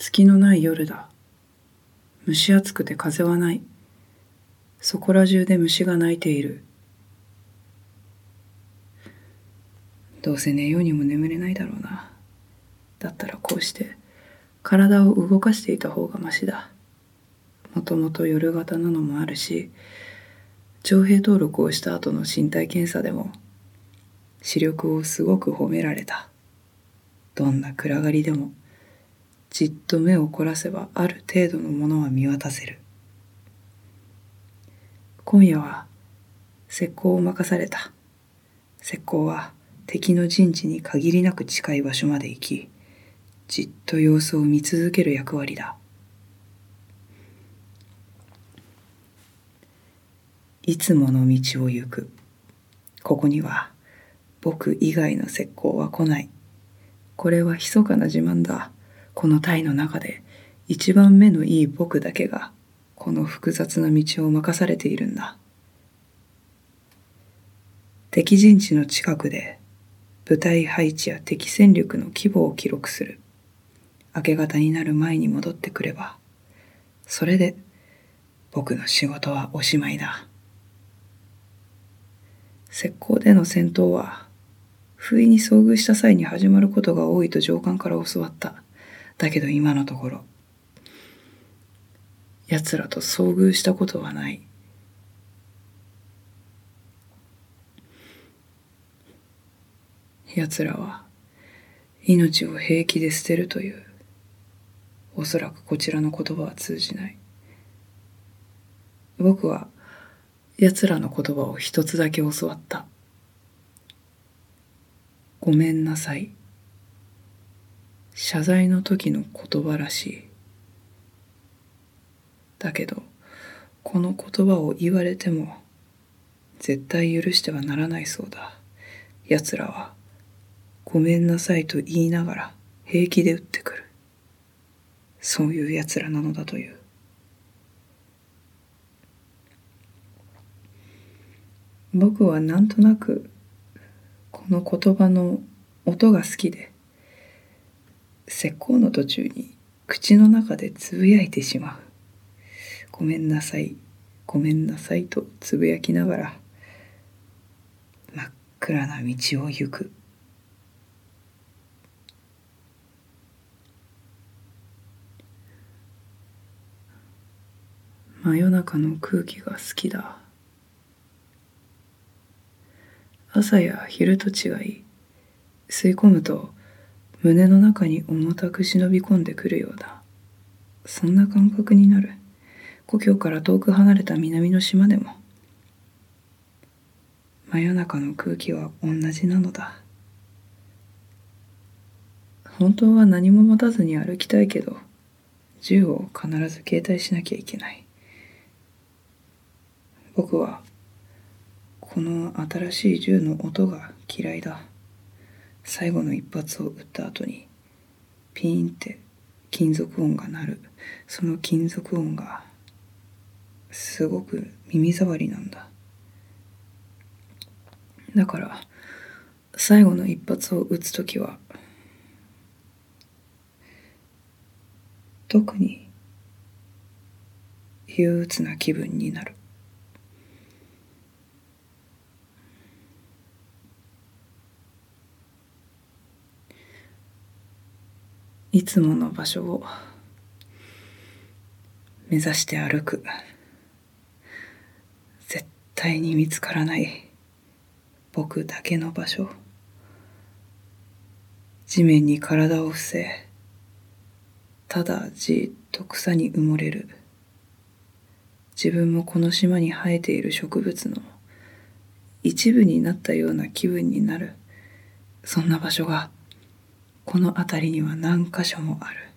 月のない夜だ。蒸し暑くて風はない。そこら中で虫が鳴いている。どうせ寝ようにも眠れないだろうな。だったらこうして体を動かしていた方がましだ。もともと夜型なのもあるし、徴兵登録をした後の身体検査でも視力をすごく褒められた。どんな暗がりでもじっと目を凝らせばある程度のものは見渡せる。今夜は石膏を任された。石膏は敵の陣地に限りなく近い場所まで行き、じっと様子を見続ける役割だ。いつもの道を行く。ここには僕以外の石膏は来ない。これは密かな自慢だ。この隊の中で一番目のいい僕だけがこの複雑な道を任されているんだ。敵陣地の近くで部隊配置や敵戦力の規模を記録する。明け方になる前に戻ってくれば、それで僕の仕事はおしまいだ。石膏での戦闘は、不意に遭遇した際に始まることが多いと上官から教わった。だけど今のところ、奴らと遭遇したことはない。奴らは命を平気で捨てるという、おそらくこちらの言葉は通じない。僕は奴らの言葉を一つだけ教わった。ごめんなさい。謝罪の時の言葉らしい。だけど、この言葉を言われても、絶対許してはならないそうだ。奴らは、ごめんなさいと言いながら平気で撃ってくる。そういう奴らなのだという。僕はなんとなくこの言葉の音が好きで石膏の途中に口の中でつぶやいてしまう。ごめんなさい。ごめんなさいとつぶやきながら真っ暗な道を行く。真夜中の空気が好きだ。朝や昼と違い吸い込むと胸の中に重たく忍び込んでくるようだ。そんな感覚になる。故郷から遠く離れた南の島でも。真夜中の空気は同じなのだ。本当は何も持たずに歩きたいけど銃を必ず携帯しなきゃいけない。僕はこの新しい銃の音が嫌いだ。最後の一発を撃った後にピーンって金属音が鳴る。その金属音がすごく耳障りなんだ。だから最後の一発を撃つ時は特に憂鬱な気分になる。いつもの場所を目指して歩く。絶対に見つからない僕だけの場所。地面に体を伏せただじっと草に埋もれる。自分もこの島に生えている植物の一部になったような気分になる。そんな場所がこの辺りには何箇所もある。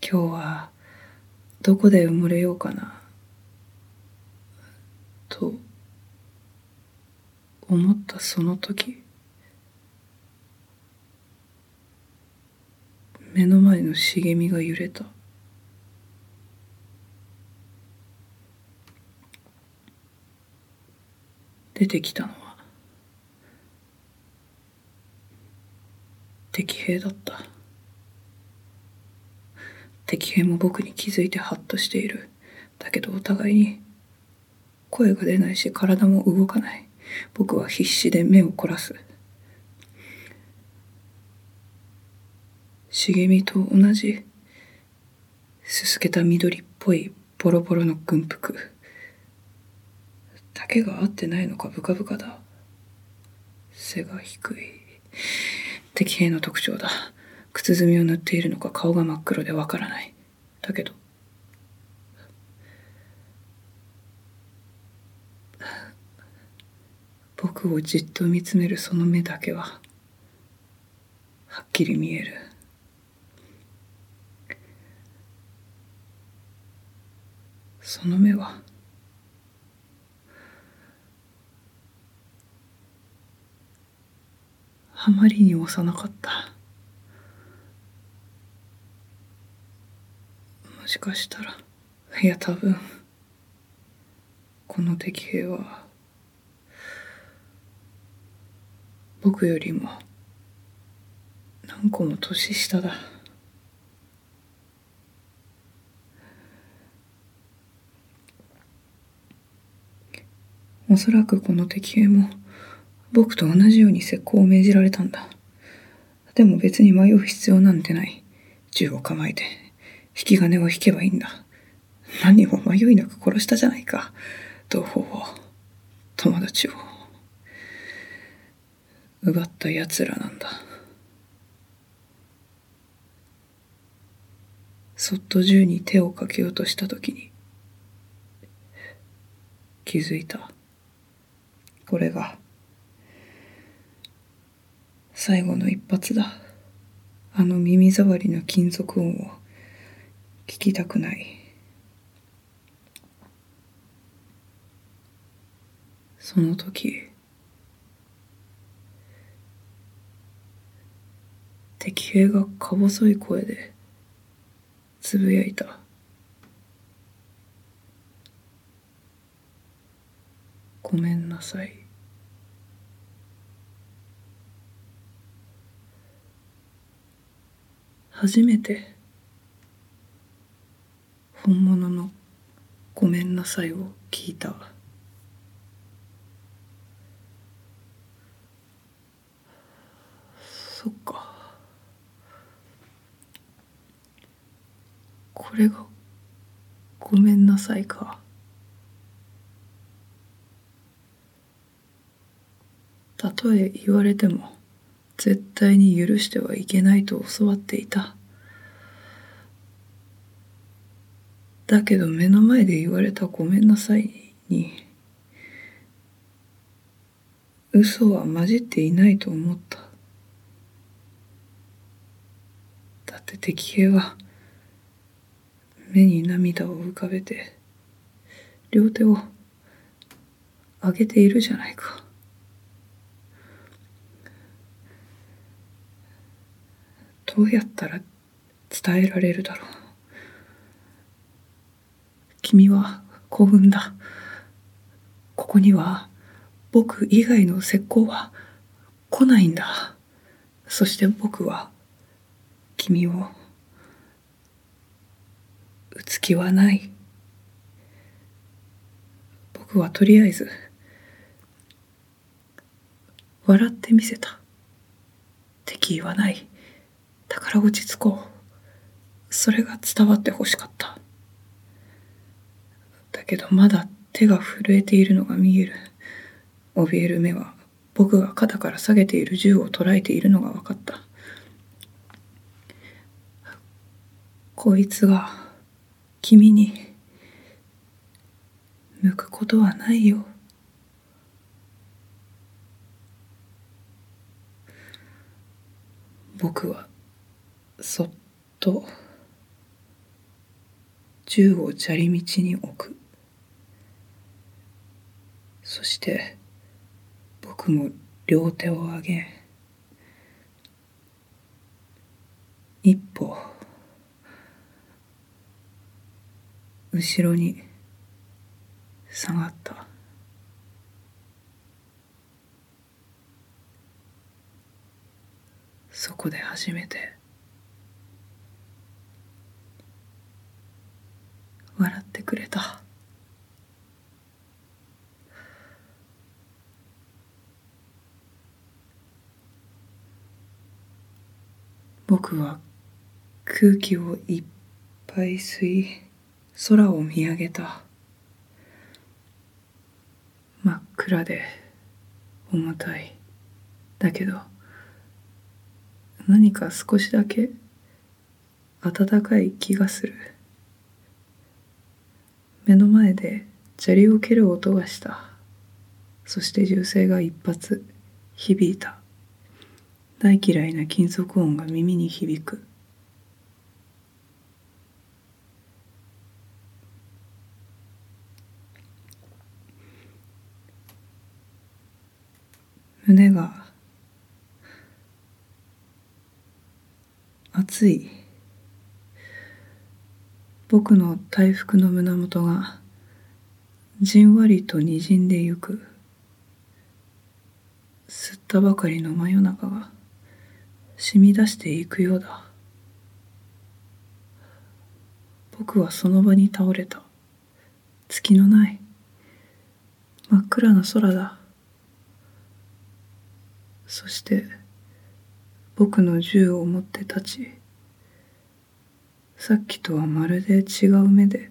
今日はどこで埋もれようかな。と思ったその時。目の前の茂みが揺れた。出てきたのは。敵兵だった。敵兵も僕に気づいてハッとしている。だけどお互いに声が出ないし体も動かない。僕は必死で目を凝らす。茂みと同じすすけた緑っぽいボロボロの軍服。丈が合ってないのかブカブカだ。背が低い。敵兵の特徴だ。靴墨を塗っているのか顔が真っ黒でわからない。だけど。僕をじっと見つめるその目だけははっきり見える。その目はあまりに幼かった。もしかしたらいや多分この敵兵は僕よりも何個も年下だ。おそらくこの敵兵も僕と同じように石膏を命じられたんだ。でも別に迷う必要なんてない。銃を構えて引き金を引けばいいんだ。何も迷いなく殺したじゃないか。同胞を友達を。奪った奴らなんだ。そっと銃に手をかけようとした時に気づいた。これが最後の一発だ。あの耳障りの金属音を聞きたくない。その時敵兵がか細い声でつぶやいた。ごめんなさい。初めて。本物の「ごめんなさい」を聞いたそっか。これが「ごめんなさい」か。たとえ言われても。絶対に許してはいけないと教わっていた。だけど目の前で言われた「ごめんなさい」に嘘は混じっていないと思った。だって敵兵は目に涙を浮かべて両手を上げているじゃないか。どうやったら伝えられるだろう。君は幸運だ。ここには僕以外の石膏は来ないんだ。そして僕は君を打つ気はない。僕はとりあえず笑ってみせた。敵意はない。だから落ち着こう。それが伝わってほしかった。だけどまだ手が震えているのが見える。怯える目は僕が肩から下げている銃を捉えているのが分かった。こいつが君に向くことはないよ。僕はそっと銃を砂利道に置く。そして僕も両手を上げ一歩後ろに下がった。そこで初めて笑ってくれた。僕は空気をいっぱい吸い空を見上げた。真っ暗で重たい。だけど何か少しだけ暖かい気がする。目の前で砂利を蹴る音がした。そして銃声が一発響いた。大嫌いな金属音が耳に響く。胸が熱い。僕の大服の胸元がじんわりとにじんでゆく吸ったばかりの真夜中が染み出していくようだ。僕はその場に倒れた。月のない。真っ暗な空だ。そして僕の銃を持って立ちさっきとはまるで違う目で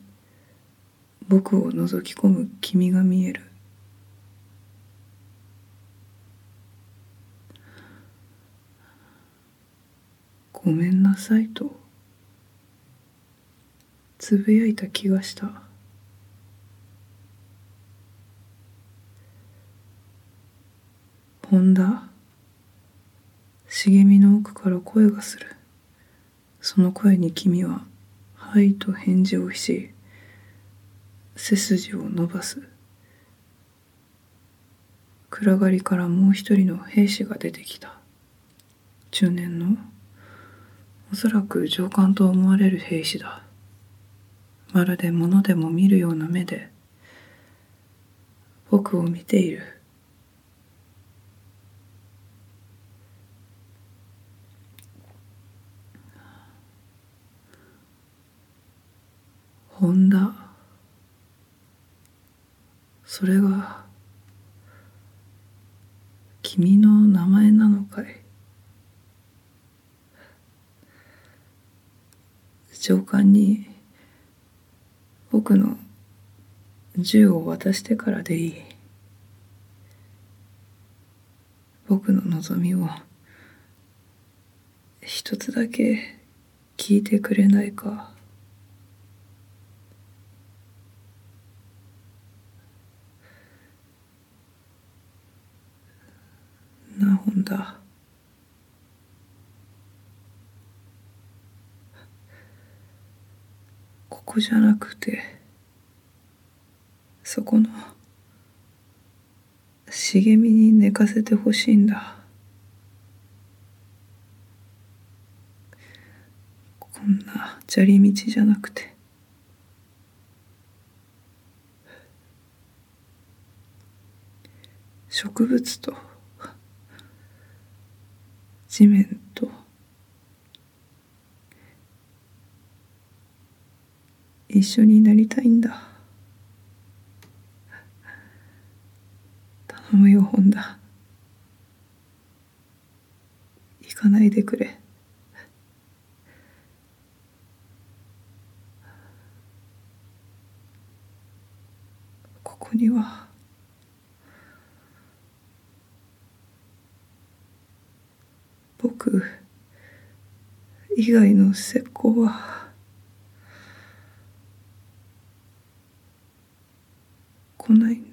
僕を覗き込む君が見える。ごめんなさいとつぶやいた気がした。本田茂みの奥から声がする。その声に君は「はい」と返事をし背筋を伸ばす。暗がりからもう一人の兵士が出てきた。中年のおそらく上官と思われる兵士だ。まるで物でも見るような目で僕を見ている本田それが君の名前なのかい？上官に僕の銃を渡してからでいい。僕の望みを一つだけ聞いてくれないか？本だ。ここじゃなくてそこの茂みに寝かせてほしいんだ。こんな砂利道じゃなくて。植物と地面と一緒になりたいんだ。頼むよ本田。行かないでくれ。ここには僕以外の施工は。来ない